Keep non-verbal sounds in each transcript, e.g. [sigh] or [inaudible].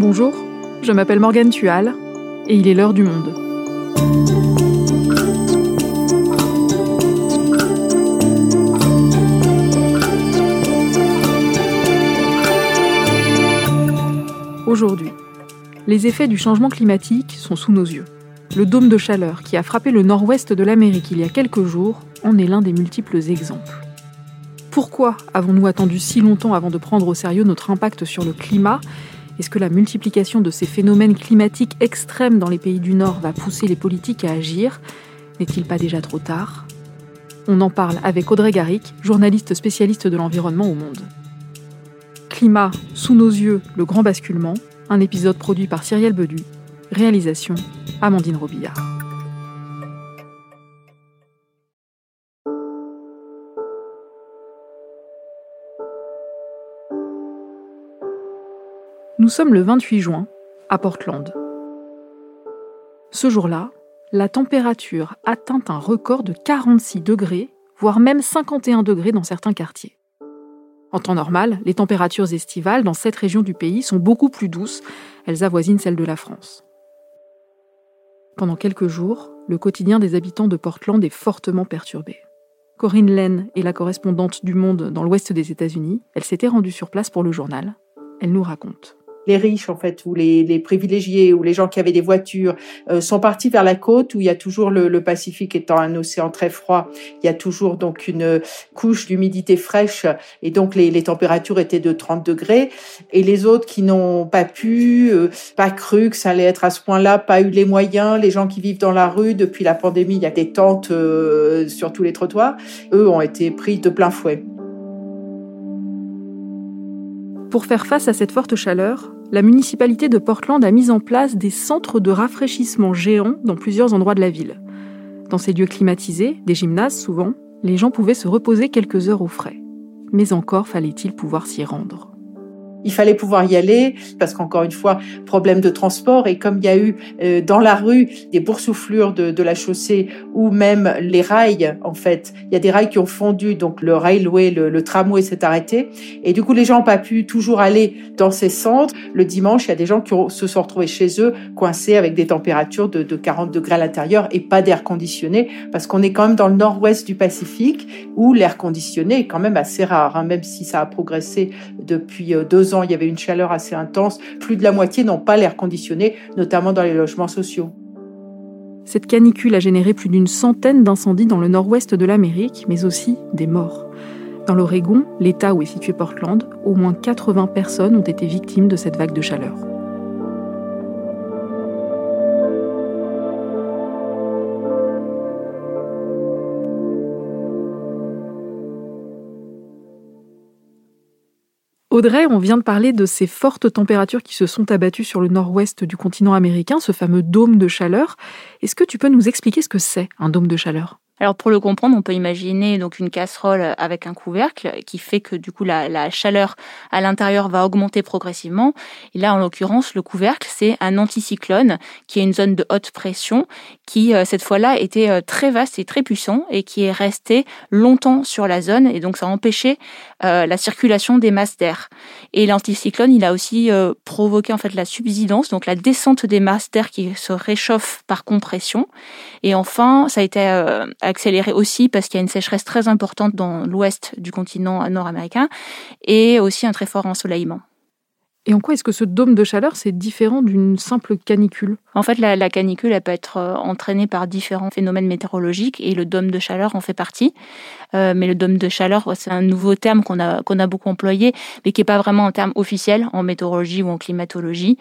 Bonjour, je m'appelle Morgane Tual et il est l'heure du monde. Aujourd'hui, les effets du changement climatique sont sous nos yeux. Le dôme de chaleur qui a frappé le nord-ouest de l'Amérique il y a quelques jours en est l'un des multiples exemples. Pourquoi avons-nous attendu si longtemps avant de prendre au sérieux notre impact sur le climat Est-ce que la multiplication de ces phénomènes climatiques extrêmes dans les pays du Nord va pousser les politiques à agir? N'est-il pas déjà trop tard? On en parle avec Audrey Garrick, journaliste spécialiste de l'environnement au monde. Climat, sous nos yeux, le grand basculement, un épisode produit par Cyrielle Bedu, réalisation Amandine Robillard. Nous sommes le 28 juin, à Portland. Ce jour-là, la température atteint un record de 46 degrés, voire même 51 degrés dans certains quartiers. En temps normal, les températures estivales dans cette région du pays sont beaucoup plus douces, elles avoisinent celles de la France. Pendant quelques jours, le quotidien des habitants de Portland est fortement perturbé. Corinne Lane est la correspondante du Monde dans l'ouest des États-Unis. Elle s'était rendue sur place pour le journal. Elle nous raconte les riches en fait ou les, privilégiés ou les gens qui avaient des voitures euh, sont partis vers la côte où il y a toujours le, Pacifique étant un océan très froid, il y a toujours donc une couche d'humidité fraîche et donc les, les, températures étaient de 30 degrés et les autres qui n'ont pas pu, euh, pas cru que ça allait être à ce point-là, pas eu les moyens, les gens qui vivent dans la rue depuis la pandémie, il y a des tentes euh, sur tous les trottoirs, eux ont été pris de plein fouet. Pour faire face à cette forte chaleur, la municipalité de Portland a mis en place des centres de rafraîchissement géants dans plusieurs endroits de la ville. Dans ces lieux climatisés, des gymnases souvent, les gens pouvaient se reposer quelques heures au frais. Mais encore fallait-il pouvoir s'y rendre. Il fallait pouvoir y aller parce qu'encore une fois, problème de transport. Et comme il y a eu euh, dans la rue des boursouflures de, de, la chaussée ou même les rails, en fait, il y a des rails qui ont fondu, donc le railway, le, le tramway s'est arrêté. Et du coup les gens n'ont pas pu toujours aller dans ces centres. Le dimanche, il y a des gens qui se sont retrouvés chez eux coincés avec des températures de, de 40 degrés à l'intérieur et pas d'air conditionné parce qu'on est quand même dans le nord-ouest du Pacifique où l'air conditionné est quand même assez rare, hein, même si ça a progressé depuis euh, il y avait une chaleur assez intense. Plus de la moitié n'ont pas l'air conditionné, notamment dans les logements sociaux. Cette canicule a généré plus d'une centaine d'incendies dans le nord-ouest de l'Amérique, mais aussi des morts. Dans l'Oregon, l'État où est situé Portland, au moins 80 personnes ont été victimes de cette vague de chaleur. Audrey, on vient de parler de ces fortes températures qui se sont abattues sur le nord-ouest du continent américain, ce fameux dôme de chaleur. Est-ce que tu peux nous expliquer ce que c'est un dôme de chaleur? Alors pour le comprendre, on peut imaginer donc une casserole avec un couvercle qui fait que du coup la, la chaleur à l'intérieur va augmenter progressivement. Et là, en l'occurrence, le couvercle c'est un anticyclone qui est une zone de haute pression qui euh, cette fois-là était euh, très vaste et très puissant et qui est resté longtemps sur la zone et donc ça a empêché euh, la circulation des masses d'air. Et l'anticyclone, il a aussi provoqué en fait la subsidence, donc la descente des masses d'air qui se réchauffent par compression. Et enfin, ça a été accéléré aussi parce qu'il y a une sécheresse très importante dans l'ouest du continent nord-américain et aussi un très fort ensoleillement. Et en quoi est-ce que ce dôme de chaleur, c'est différent d'une simple canicule? En fait, la, canicule, elle peut être euh, entraînée par différents phénomènes météorologiques et le dôme de chaleur en fait partie. Euh, mais le dôme de chaleur, c'est un nouveau terme qu'on a, qu'on a beaucoup employé, mais qui n'est pas vraiment un terme officiel en météorologie ou en climatologie.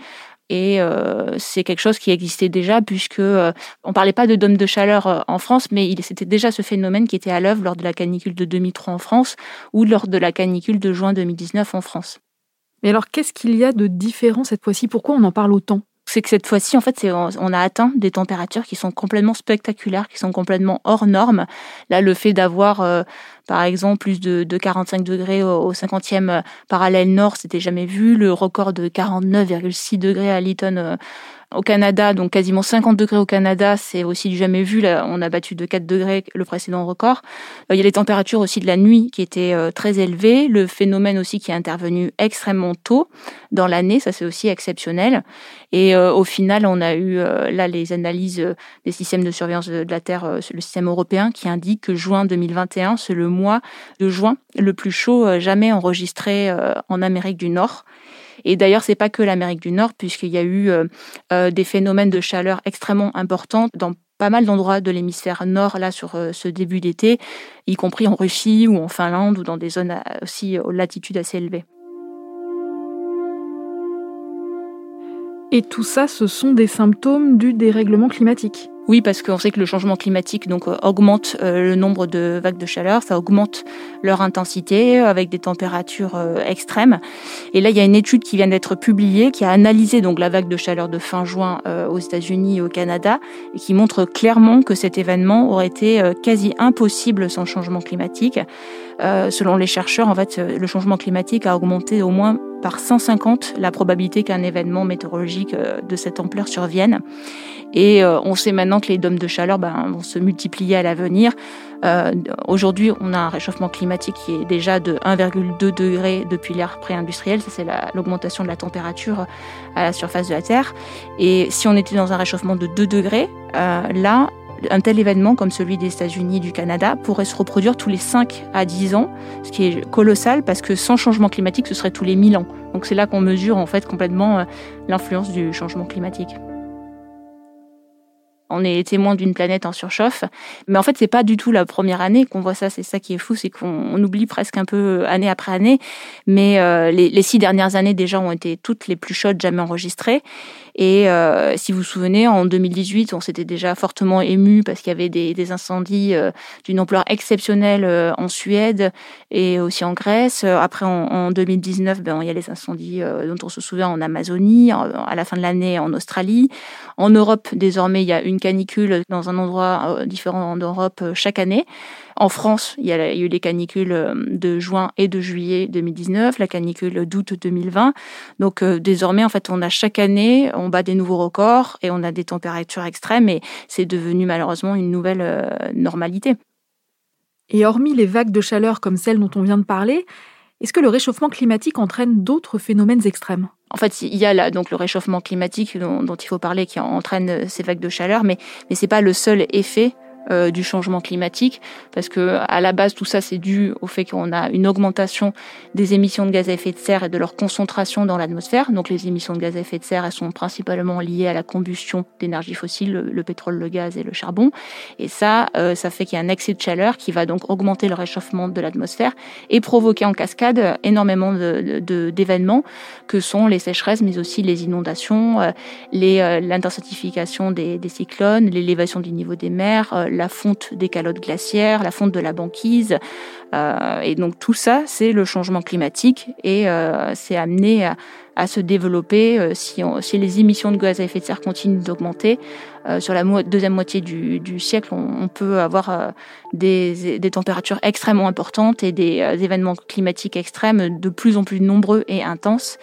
Et euh, c'est quelque chose qui existait déjà, puisque euh, on parlait pas de dôme de chaleur euh, en France, mais c'était déjà ce phénomène qui était à l'œuvre lors de la canicule de 2003 en France ou lors de la canicule de juin 2019 en France. Mais alors, qu'est-ce qu'il y a de différent cette fois-ci? Pourquoi on en parle autant? C'est que cette fois-ci, en fait, on a atteint des températures qui sont complètement spectaculaires, qui sont complètement hors normes. Là, le fait d'avoir Par exemple, plus de, 45 degrés au, 50e parallèle nord, c'était jamais vu. Le record de 49,6 degrés à Lytton au Canada, donc quasiment 50 degrés au Canada, c'est aussi du jamais vu. Là, on a battu de 4 degrés le précédent record. Euh, il y a les températures aussi de la nuit qui étaient euh, très élevées. Le phénomène aussi qui est intervenu extrêmement tôt dans l'année, ça c'est aussi exceptionnel. Et euh, au final, on a eu là les analyses des systèmes de surveillance de, la Terre, le système européen, qui indique que juin 2021, c'est le mois de juin le plus chaud jamais enregistré en Amérique du Nord. Et d'ailleurs, c'est pas que l'Amérique du Nord, puisqu'il y a eu euh, euh, des phénomènes de chaleur extrêmement importants dans pas mal d'endroits de l'hémisphère nord là sur euh, ce début d'été, y compris en Russie ou en Finlande ou dans des zones aussi aux latitudes assez élevées. Et tout ça, ce sont des symptômes du dérèglement climatique. Oui, parce qu'on sait que le changement climatique donc euh, augmente euh, le nombre de vagues de chaleur, ça augmente leur intensité avec des températures euh, extrêmes. Et là, il y a une étude qui vient d'être publiée qui a analysé donc la vague de chaleur de fin juin aux États-Unis et au Canada et qui montre clairement que cet événement aurait été quasi impossible sans changement climatique. selon les chercheurs, en fait, le changement climatique a augmenté au moins par 150 la probabilité qu'un événement météorologique de cette ampleur survienne. Et on sait maintenant que les dômes de chaleur ben, vont se multiplier à l'avenir. Euh, Aujourd'hui, on a un réchauffement climatique qui est déjà de 1,2 degré depuis l'ère pré-industrielle. Ça, c'est l'augmentation de la température à la surface de la Terre. Et si on était dans un réchauffement de 2 degrés, euh, là, un tel événement comme celui des États-Unis, du Canada, pourrait se reproduire tous les 5 à 10 ans, ce qui est colossal parce que sans changement climatique, ce serait tous les 1000 ans. Donc c'est là qu'on mesure en fait complètement euh, l'influence du changement climatique. On est témoin d'une planète en surchauffe, mais en fait c'est pas du tout la première année qu'on voit ça. C'est ça qui est fou, c'est qu'on oublie presque un peu année après année. Mais euh, les, les, six dernières années déjà ont été toutes les plus chaudes jamais enregistrées. Et euh, si vous vous souvenez, en 2018, on s'était déjà fortement ému parce qu'il y avait des, incendies euh, d'une ampleur exceptionnelle euh, en Suède et aussi en Grèce. Après, en, en 2019, ben, il y a les incendies dont on se souvient en Amazonie, à la fin de l'année en Australie. En Europe, désormais, il y a une canicule dans un endroit différent en Europe chaque année. En France, il y, a, eu les canicules de juin et de juillet 2019, la canicule d'août 2020. Donc désormais, en fait, on a chaque année, bat des nouveaux records et on a des températures extrêmes et c'est devenu malheureusement une nouvelle euh, normalité. Et hormis les vagues de chaleur comme celles dont on vient de parler, est-ce que le réchauffement climatique entraîne d'autres phénomènes extrêmes? En fait, il y a là donc le réchauffement climatique dont, dont, il faut parler qui entraîne ces vagues de chaleur, mais mais c'est pas le seul effet euh, du changement climatique, parce que à la base tout ça c'est dû au fait qu'on a une augmentation des émissions de gaz à effet de serre et de leur concentration dans l'atmosphère. Donc les émissions de gaz à effet de serre elles sont principalement liées à la combustion d'énergie fossile, le, pétrole, le gaz et le charbon. Et ça, euh, ça fait qu'il y a un excès de chaleur qui va donc augmenter le réchauffement de l'atmosphère et provoquer en cascade énormément d'événements de, que sont les sécheresses, mais aussi les inondations, euh, les l'intensification des cyclones, l'élévation du niveau des mers la fonte des calottes glaciaires, la fonte de la banquise. Euh, et donc tout ça, c'est le changement climatique et euh, c'est amené à, se développer euh, si, les émissions de gaz à effet de serre continuent d'augmenter. sur la deuxième moitié du, siècle, on, peut avoir des, températures extrêmement importantes et des événements climatiques extrêmes de plus en plus nombreux et intenses.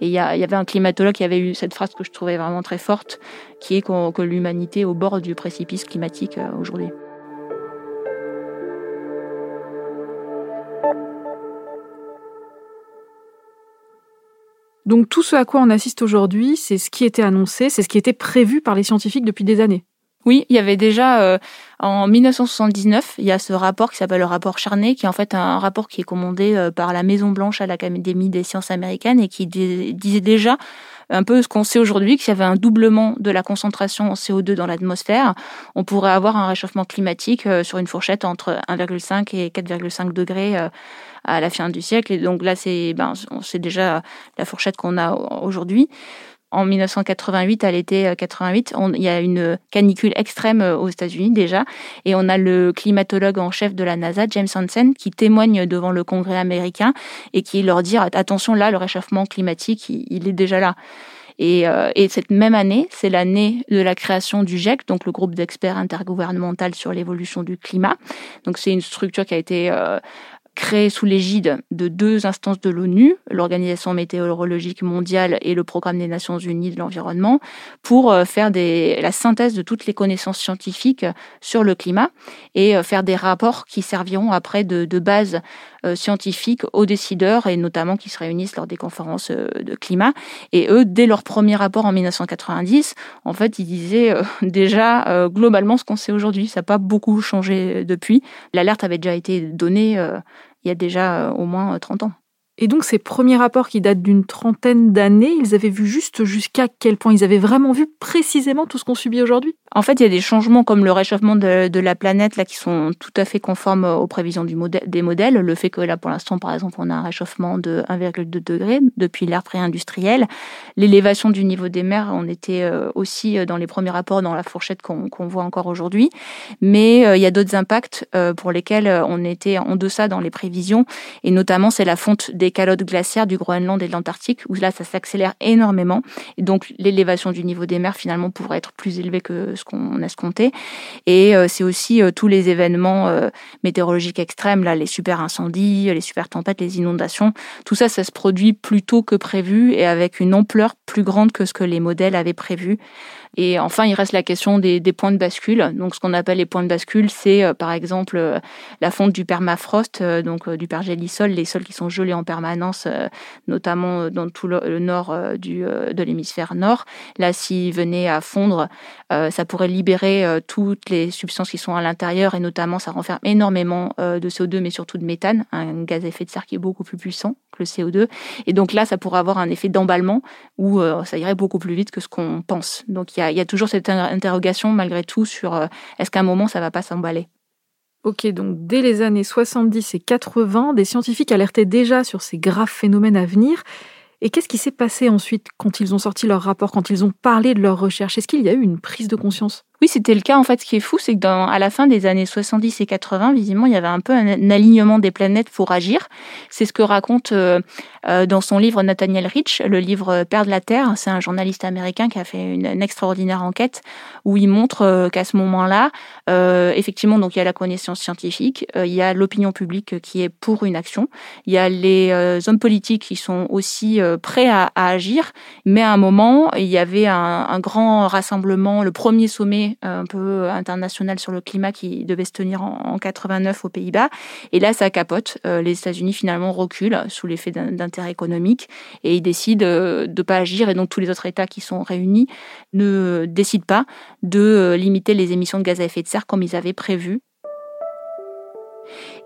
Et il y, avait un climatologue qui avait eu cette phrase que je trouvais vraiment très forte, qui est que l'humanité est au bord du précipice climatique euh, aujourd'hui. Donc tout ce à quoi on assiste aujourd'hui, c'est ce qui était annoncé, c'est ce qui était prévu par les scientifiques depuis des années. Oui, il y avait déjà euh, en 1979, il y a ce rapport qui s'appelle le rapport Charney, qui est en fait un rapport qui est commandé euh, par la Maison Blanche à l'Académie des sciences américaines et qui disait déjà un peu ce qu'on sait aujourd'hui, qu'il y avait un doublement de la concentration en CO2 dans l'atmosphère, on pourrait avoir un réchauffement climatique euh, sur une fourchette entre 1,5 et 4,5 degrés à la fin du siècle. Et donc là, c'est ben, déjà la fourchette qu'on a aujourd'hui en 1988, à l'été 88, euh, il y a une canicule extrême euh, aux États-Unis déjà, et on a le climatologue en chef de la NASA, James Hansen, qui témoigne devant le Congrès américain et qui leur dit attention là, le réchauffement climatique, il est déjà là. Et, et cette même année, c'est l'année de la création du GIEC, donc le groupe d'experts intergouvernemental sur l'évolution du climat. Donc c'est une structure qui a été créé sous l'égide de deux instances de l'ONU, l'Organisation météorologique mondiale et le Programme des Nations unies de l'environnement, pour euh, faire des, la synthèse de toutes les connaissances scientifiques sur le climat et euh, faire des rapports qui serviront après de, de base euh, scientifique aux décideurs et notamment qui se réunissent lors des conférences de climat. Et eux, dès leur premier rapport en 1990, en fait, ils disaient [laughs] déjà globalement ce qu'on sait aujourd'hui. Ça n'a pas beaucoup changé depuis. L'alerte avait déjà été donnée il y a déjà euh, au moins 30 euh, ans. Et donc ces premiers rapports qui datent d'une trentaine d'années, ils avaient vu juste jusqu'à quel point? Ils avaient vraiment vu précisément tout ce qu'on subit aujourd'hui? En fait, il y a des changements comme le réchauffement de, la planète là qui sont tout à fait conformes aux prévisions des modèles. Le fait que là, pour l'instant, par exemple, on a un réchauffement de 1,2 degré depuis l'ère pré-industrielle. L'élévation du niveau des mers, on était euh, aussi euh, dans les premiers rapports dans la fourchette qu'on voit encore aujourd'hui. Mais euh, il y a d'autres impacts pour lesquels on était en deçà dans les prévisions. Et notamment, c'est la fonte des calottes glaciaires du Groenland et de l'Antarctique, où là, ça s'accélère énormément. Et donc, l'élévation du niveau des mers, finalement, pourrait être plus élevée que ce qu'on escomptait. Et euh, c'est aussi euh, tous les événements euh, météorologiques extrêmes, là, les super incendies, les super tempêtes, les inondations. Tout ça, ça se produit plus tôt que prévu et avec une ampleur plus grande que ce que les modèles avaient prévu. Et enfin, il reste la question des, points de bascule. Donc, ce qu'on appelle les points de bascule, c'est euh, par exemple euh, la fonte du permafrost, euh, donc du pergélisol, les sols qui sont gelés en permanence, notamment dans tout le, nord du, de l'hémisphère nord. Là, s'il venait à fondre, ça pourrait libérer toutes les substances qui sont à l'intérieur et notamment, ça renferme énormément de CO2, mais surtout de méthane, un gaz à effet de serre qui est beaucoup plus puissant que le CO2. Et donc là, ça pourrait avoir un effet d'emballement où ça irait beaucoup plus vite que ce qu'on pense. Donc il y a, toujours cette interrogation malgré tout sur euh, est-ce qu'à un moment ça va pas s'emballer? Ok, donc dès les années 70 et 80, des scientifiques alertaient déjà sur ces graves phénomènes à venir. Et qu'est-ce qui s'est passé ensuite quand ils ont sorti leur rapport, quand ils ont parlé de leurs recherches Est-ce qu'il y a eu une prise de conscience? Oui, c'était le cas. En fait, ce qui est fou, c'est que dans, à la fin des années 70 et 80, visiblement, il y avait un peu un, alignement des planètes pour agir. C'est ce que raconte euh, euh, dans son livre Nathaniel Rich, le livre Perdre la Terre. C'est un journaliste américain qui a fait une, extraordinaire enquête où il montre euh, qu'à ce moment-là, effectivement, donc il y a la connaissance scientifique, il y a l'opinion publique qui est pour une action, il y a les hommes politiques qui sont aussi prêts à, agir, mais à un moment, il y avait un grand rassemblement, le premier sommet un peu international sur le climat qui devait se tenir en, 89 aux Pays-Bas. Et là, ça capote. Euh, les États-Unis finalement reculent sous l'effet d'intérêt économique et ils décident euh, de ne pas agir. Et donc tous les autres États qui sont réunis ne décident pas de euh, limiter les émissions de gaz à effet de serre comme ils avaient prévu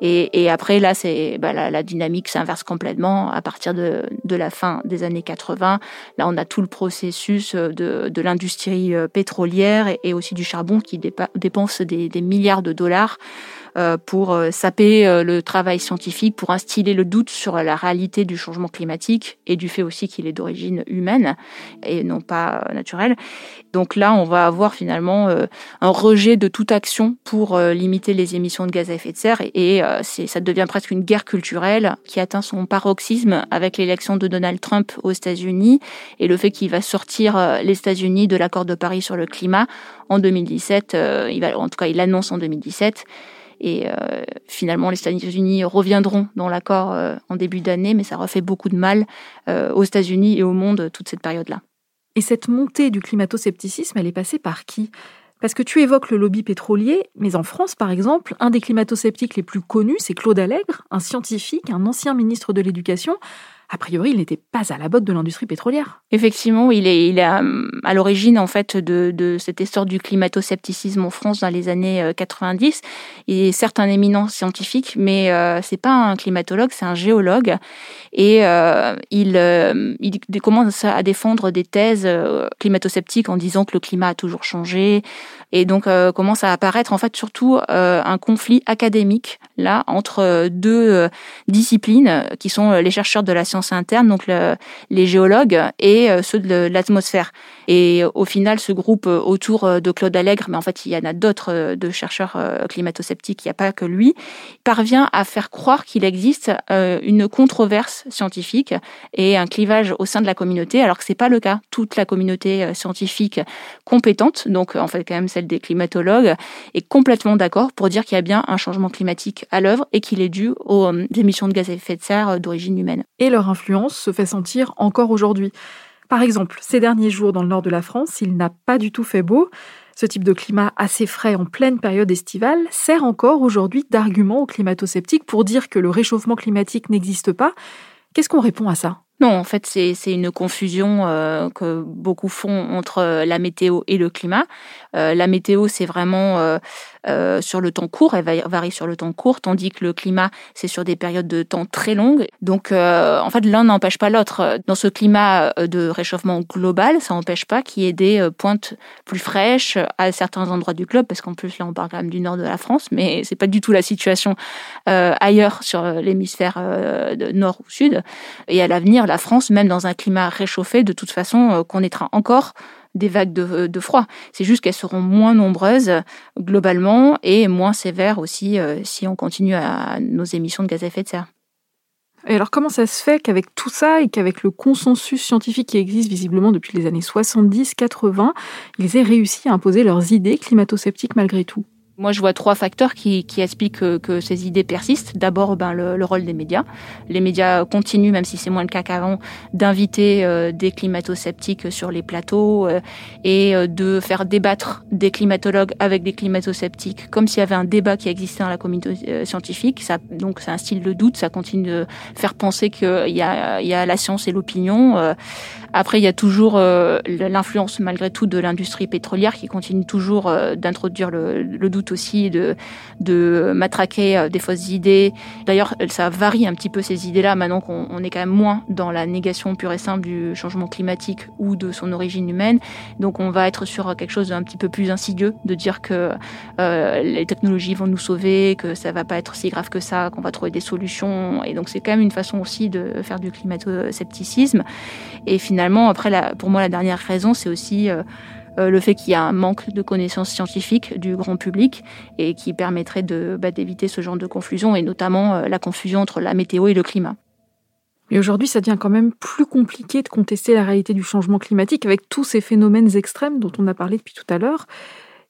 et, après, là, c'est bah, la, dynamique s'inverse complètement à partir de, la fin des années 80. Là, on a tout le processus de, l'industrie euh, pétrolière et, aussi du charbon qui dépense des milliards de dollars euh, pour euh, saper euh, le travail scientifique, pour instiller le doute sur la réalité du changement climatique et du fait aussi qu'il est d'origine humaine et non pas naturelle. Donc là, on va avoir finalement un rejet de toute action pour limiter les émissions de gaz à effet de serre et ça devient presque une guerre culturelle qui atteint son paroxysme avec l'élection de Donald Trump aux États-Unis et le fait qu'il va sortir les États-Unis de l'accord de Paris sur le climat en 2017. il va, en tout cas, il l'annonce en 2017. Et euh, finalement, les États-Unis reviendront dans l'accord euh, en début d'année, mais ça refait beaucoup de mal euh, aux États-Unis et au monde toute cette période-là. Et cette montée du climato-scepticisme, elle est passée par qui? Parce que tu évoques le lobby pétrolier, mais en France, par exemple, un des climato-sceptiques les plus connus, c'est Claude Allègre, un scientifique, un ancien ministre de l'Éducation, a priori, il n'était pas à la botte de l'industrie pétrolière. Effectivement, il est, il est euh, à, l'origine en fait de, de cet essor du climato-scepticisme en France dans les années 90. Euh, il est certes un éminent scientifique, mais euh, c'est pas un climatologue, c'est un géologue, et euh, il, commence à défendre des thèses climato-sceptiques en disant que le climat a toujours changé, et donc commence à apparaître en fait surtout un conflit académique là entre deux disciplines qui sont les chercheurs de la science sciences internes, donc les géologues et ceux de l'atmosphère. Et au final, ce groupe autour de Claude Allègre, mais en fait, il y en a d'autres de chercheurs climato-sceptiques, il n'y a pas que lui, parvient à faire croire qu'il existe une controverse scientifique et un clivage au sein de la communauté, alors que c'est pas le cas. Toute la communauté scientifique compétente, donc en fait quand même celle des climatologues, est complètement d'accord pour dire qu'il y a bien un changement climatique à l'œuvre et qu'il est dû aux euh, émissions de gaz à effet de serre euh, d'origine humaine. Et leur se fait sentir encore aujourd'hui. Par exemple, ces derniers jours dans le nord de la France, il n'a pas du tout fait beau. Ce type de climat assez frais en pleine période estivale sert encore aujourd'hui d'argument aux climato-sceptiques pour dire que le réchauffement climatique n'existe pas. Qu'est-ce qu'on répond à ça? Non, en fait, c'est une confusion euh, que beaucoup font entre la météo et le climat. la météo, c'est vraiment euh, sur le temps court, elle varie sur le temps court, tandis que le climat, c'est sur des périodes de temps très longues. Donc, euh, en fait, l'un n'empêche pas l'autre. Dans ce climat euh, de réchauffement global, ça n'empêche pas qu'il y ait des pointes plus fraîches à certains endroits du globe, parce qu'en plus, là, on parle quand même du nord de la France, mais c'est pas du tout la situation ailleurs sur l'hémisphère nord ou sud. Et à l'avenir, la France, même dans un climat réchauffé, de toute façon, connaîtra encore des vagues de, froid. C'est juste qu'elles seront moins nombreuses globalement et moins sévères aussi euh, si on continue à nos émissions de gaz à effet de serre. Et alors comment ça se fait qu'avec tout ça et qu'avec le consensus scientifique qui existe visiblement depuis les années 70-80, ils aient réussi à imposer leurs idées climato-sceptiques malgré tout? Moi, je vois trois facteurs qui, qui expliquent que, que, ces idées persistent. D'abord, ben, le, le, rôle des médias. Les médias continuent, même si c'est moins le cas qu'avant, d'inviter euh, des climato-sceptiques sur les plateaux euh, et euh, de faire débattre des climatologues avec des climato-sceptiques, comme s'il y avait un débat qui existait dans la communauté scientifique. Ça, donc, c'est un style de doute. Ça continue de faire penser qu'il y a, il y a la science et l'opinion. Après, il y a toujours l'influence, malgré tout, de l'industrie pétrolière qui continue toujours d'introduire le, doute aussi de, de matraquer euh, des fausses idées. D'ailleurs, ça varie un petit peu ces idées-là maintenant qu'on est quand même moins dans la négation pure et simple du changement climatique ou de son origine humaine. Donc on va être sur quelque chose d'un petit peu plus insidieux, de dire que euh, les technologies vont nous sauver, que ça va pas être si grave que ça, qu'on va trouver des solutions. Et donc c'est quand même une façon aussi de faire du climato-scepticisme. Et finalement, après, la, pour moi, la dernière raison, c'est aussi euh, euh, le fait qu'il y a un manque de connaissances scientifiques du grand public et qui permettrait bah, d'éviter ce genre de confusion et notamment euh, la confusion entre la météo et le climat. Mais aujourd'hui, ça devient quand même plus compliqué de contester la réalité du changement climatique avec tous ces phénomènes extrêmes dont on a parlé depuis tout à l'heure.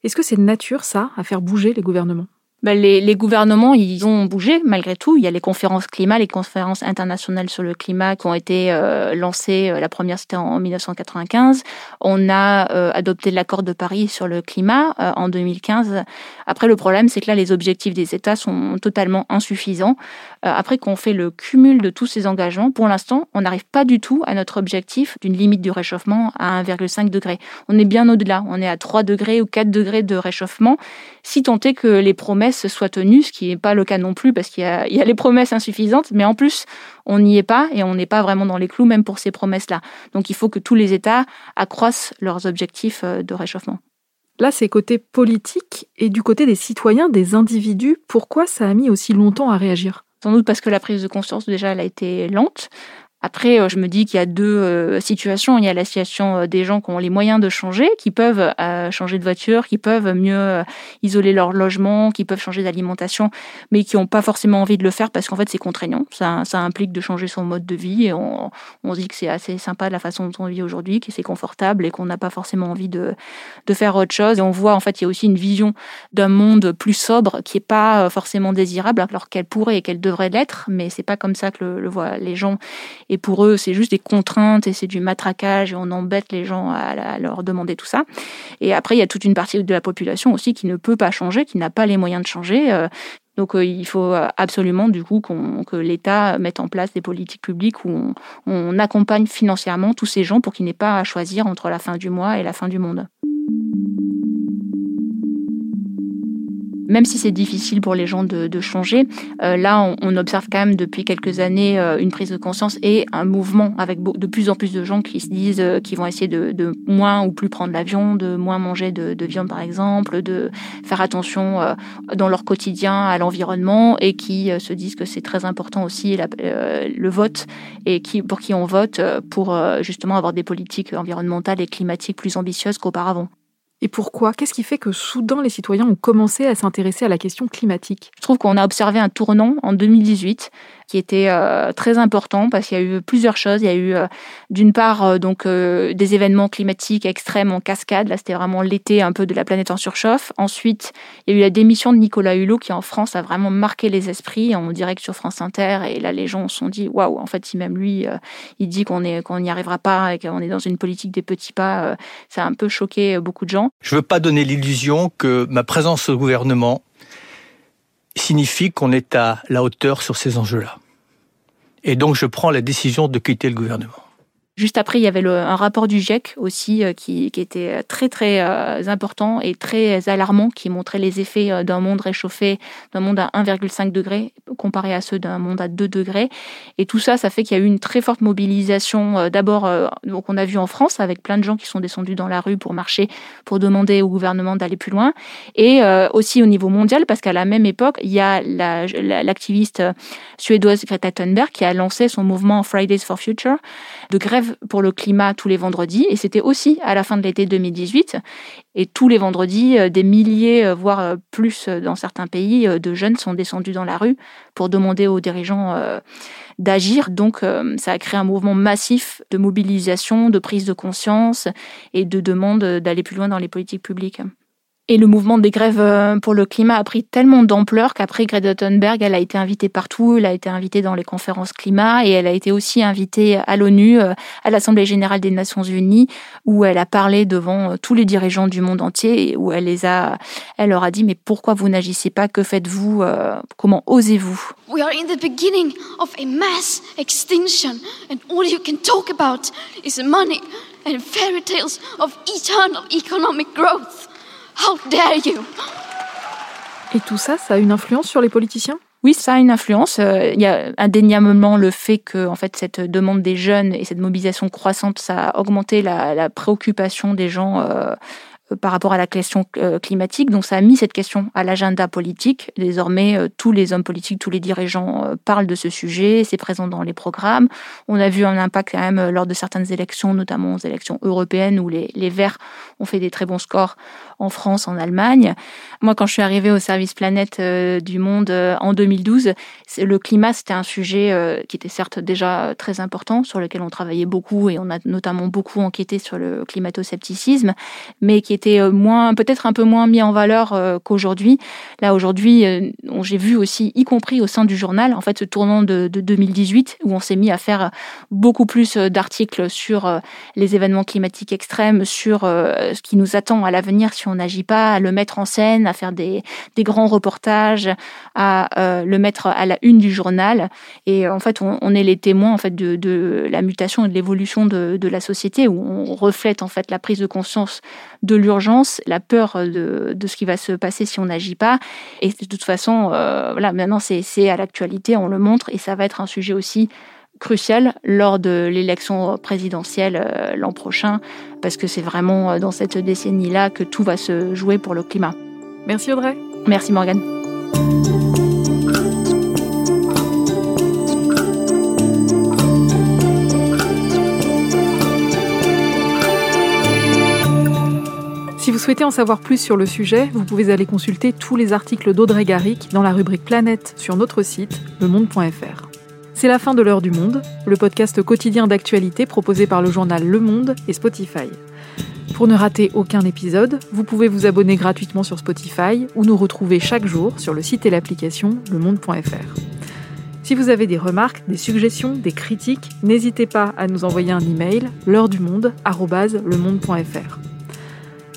Est-ce que c'est de nature, ça, à faire bouger les gouvernements? Ben les, les, gouvernements, ils ont bougé malgré tout. Il y a les conférences climat, les conférences internationales sur le climat qui ont été euh, lancées. Euh, la première, c'était en 1995. On a euh, adopté l'accord de Paris sur le climat en 2015. Après, le problème, c'est que là, les objectifs des États sont totalement insuffisants. après qu'on fait le cumul de tous ces engagements, pour l'instant, on n'arrive pas du tout à notre objectif d'une limite du réchauffement à 1,5 degré. On est bien au-delà. On est à 3 degrés ou 4 degrés de réchauffement, si tant est que les promesses soit tenue, ce qui n'est pas le cas non plus parce qu'il y, a, les promesses insuffisantes, mais en plus, on n'y est pas et on n'est pas vraiment dans les clous même pour ces promesses-là. Donc il faut que tous les États accroissent leurs objectifs euh, de réchauffement. Là, c'est côté politique et du côté des citoyens, des individus. Pourquoi ça a mis aussi longtemps à réagir? Sans doute parce que la prise de conscience, déjà, elle a été lente. Après, euh, je me dis qu'il y a deux euh, situations. Il y a la situation euh, des gens qui ont les moyens de changer, qui peuvent changer de voiture, qui peuvent mieux isoler leur logement, qui peuvent changer d'alimentation, mais qui n'ont pas forcément envie de le faire parce qu'en fait c'est contraignant. Ça, implique de changer son mode de vie et on, on dit que c'est assez sympa la façon dont on vit aujourd'hui, que c'est confortable et qu'on n'a pas forcément envie de, faire autre chose. Et on voit en fait il y a aussi une vision d'un monde plus sobre qui est pas forcément désirable alors qu'elle pourrait et qu'elle devrait l'être, mais c'est pas comme ça que le voient les gens. Et pour eux, c'est juste des contraintes et c'est du matraquage et on embête les gens à, leur demander tout ça. Et après, il y a toute une partie de la population aussi qui ne peut pas changer, qui n'a pas les moyens de changer. Euh. Donc euh, il faut absolument du coup que l'État mette en place des politiques publiques où on, on accompagne financièrement tous ces gens pour qu'ils n'aient pas à choisir entre la fin du mois et la fin du monde. Même si c'est difficile pour les gens de, changer, euh, là, on, observe quand même depuis quelques années euh, une prise de conscience et un mouvement avec de plus en plus de gens qui se disent euh, qu'ils vont essayer de, moins ou plus prendre l'avion, de moins manger de, viande, par exemple, de faire attention dans leur quotidien à l'environnement et qui se disent que c'est très important aussi le vote et qui, pour qui on vote pour justement avoir des politiques environnementales et climatiques plus ambitieuses qu'auparavant. Et pourquoi? Qu'est-ce qui fait que soudain les citoyens ont commencé à s'intéresser à la question climatique? Je trouve qu'on a observé un tournant en 2018 qui était euh, très important parce qu'il y a eu plusieurs choses. Il y a eu euh, d'une part euh, donc des événements climatiques extrêmes en cascade. Là, c'était vraiment l'été un peu de la planète en surchauffe. Ensuite, il y a eu la démission de Nicolas Hulot qui en France a vraiment marqué les esprits en direct sur France Inter. Et là, les gens se sont dit waouh, en fait, même lui, il dit qu'on n'y arrivera pas et qu'on est dans une politique des petits pas, ça a un peu choqué beaucoup de gens. Je veux pas donner l'illusion que ma présence au gouvernement signifie qu'on est à la hauteur sur ces enjeux-là. Et donc je prends la décision de quitter le gouvernement. Juste après, il y avait un rapport du GIEC aussi euh, qui, était très très euh, important et très alarmant, qui montrait les effets euh, d'un monde réchauffé, d'un monde à 1,5 degré comparé à ceux d'un monde à 2 degrés. Et tout ça, ça fait qu'il y a eu une très forte mobilisation. D'abord, donc on a vu en France avec plein de gens qui sont descendus dans la rue pour marcher, pour demander au gouvernement d'aller plus loin, et aussi au niveau mondial parce qu'à la même époque, il y a l'activiste suédoise Greta Thunberg qui a lancé son mouvement Fridays for Future de grève pour le climat tous les vendredis. Et c'était aussi à la fin de l'été 2018. Et tous les vendredis, euh, des milliers, euh, voire euh, plus dans certains pays, de jeunes sont descendus dans la rue pour demander aux dirigeants d'agir. Donc, ça a créé un mouvement massif de mobilisation, de prise de conscience et de demande d'aller plus loin dans les politiques publiques. Et le mouvement des grèves euh, pour le climat a pris tellement d'ampleur qu'après Greta Thunberg, elle a été invitée partout, elle a été invitée dans les conférences climat et elle a été aussi invitée à l'ONU, euh, à l'Assemblée générale des Nations unies, où elle a parlé devant euh, tous les dirigeants du monde entier et où elle les a, elle leur a dit mais pourquoi vous n'agissez pas, que faites-vous, comment osez-vous? Tales. How dare you Et tout ça, ça a une influence sur les politiciens? Oui, ça a une influence. Euh, il y a indéniablement le fait que, en fait, cette demande des jeunes et cette mobilisation croissante, ça a augmenté la, préoccupation des gens euh, euh, par rapport à la question euh, climatique. Donc ça a mis cette question à l'agenda politique. Désormais, euh, tous les hommes politiques, tous les dirigeants parlent de ce sujet, c'est présent dans les programmes. On a vu un impact quand même lors de certaines élections, notamment aux élections européennes, où les, les Verts ont fait des très bons scores en France, en Allemagne. Moi, quand je suis arrivée au service planète du Monde en 2012, le climat, c'était un sujet qui était certes déjà très important, sur lequel on travaillait beaucoup et on a notamment beaucoup enquêté sur le climato-scepticisme, mais qui était euh, moins, peut-être un peu moins mis en valeur euh, qu'aujourd'hui. Là, aujourd'hui, euh, j'ai vu aussi, y compris au sein du journal, en fait, ce tournant de, 2018, où on s'est mis à faire beaucoup plus d'articles sur les événements climatiques extrêmes, sur ce qui nous attend à l'avenir si on n'agit pas, à le mettre en scène, à faire des, grands reportages, à le mettre à la une du journal. Et en fait, on, est les témoins en fait de, de la mutation et de l'évolution de, de la société, où on reflète en fait la prise de conscience de l'urgence, la peur de, ce qui va se passer si on n'agit pas. Et de toute façon, euh, voilà, maintenant c'est à l'actualité, on le montre, et ça va être un sujet aussi crucial lors de l'élection présidentielle euh, l'an prochain, parce que c'est vraiment euh, dans cette décennie-là que tout va se jouer pour le climat. Merci Audrey. Merci Morgane. Si vous souhaitez en savoir plus sur le sujet, vous pouvez aller consulter tous les articles d'Audrey Garrick dans la rubrique Planète sur notre site, lemonde.fr. C'est la fin de l'heure du monde, le podcast quotidien d'actualité proposé par le journal Le Monde et Spotify. Pour ne rater aucun épisode, vous pouvez vous abonner gratuitement sur Spotify ou nous retrouver chaque jour sur le site et l'application lemonde.fr. Si vous avez des remarques, des suggestions, des critiques, n'hésitez pas à nous envoyer un email l'heure du monde@lemonde.fr.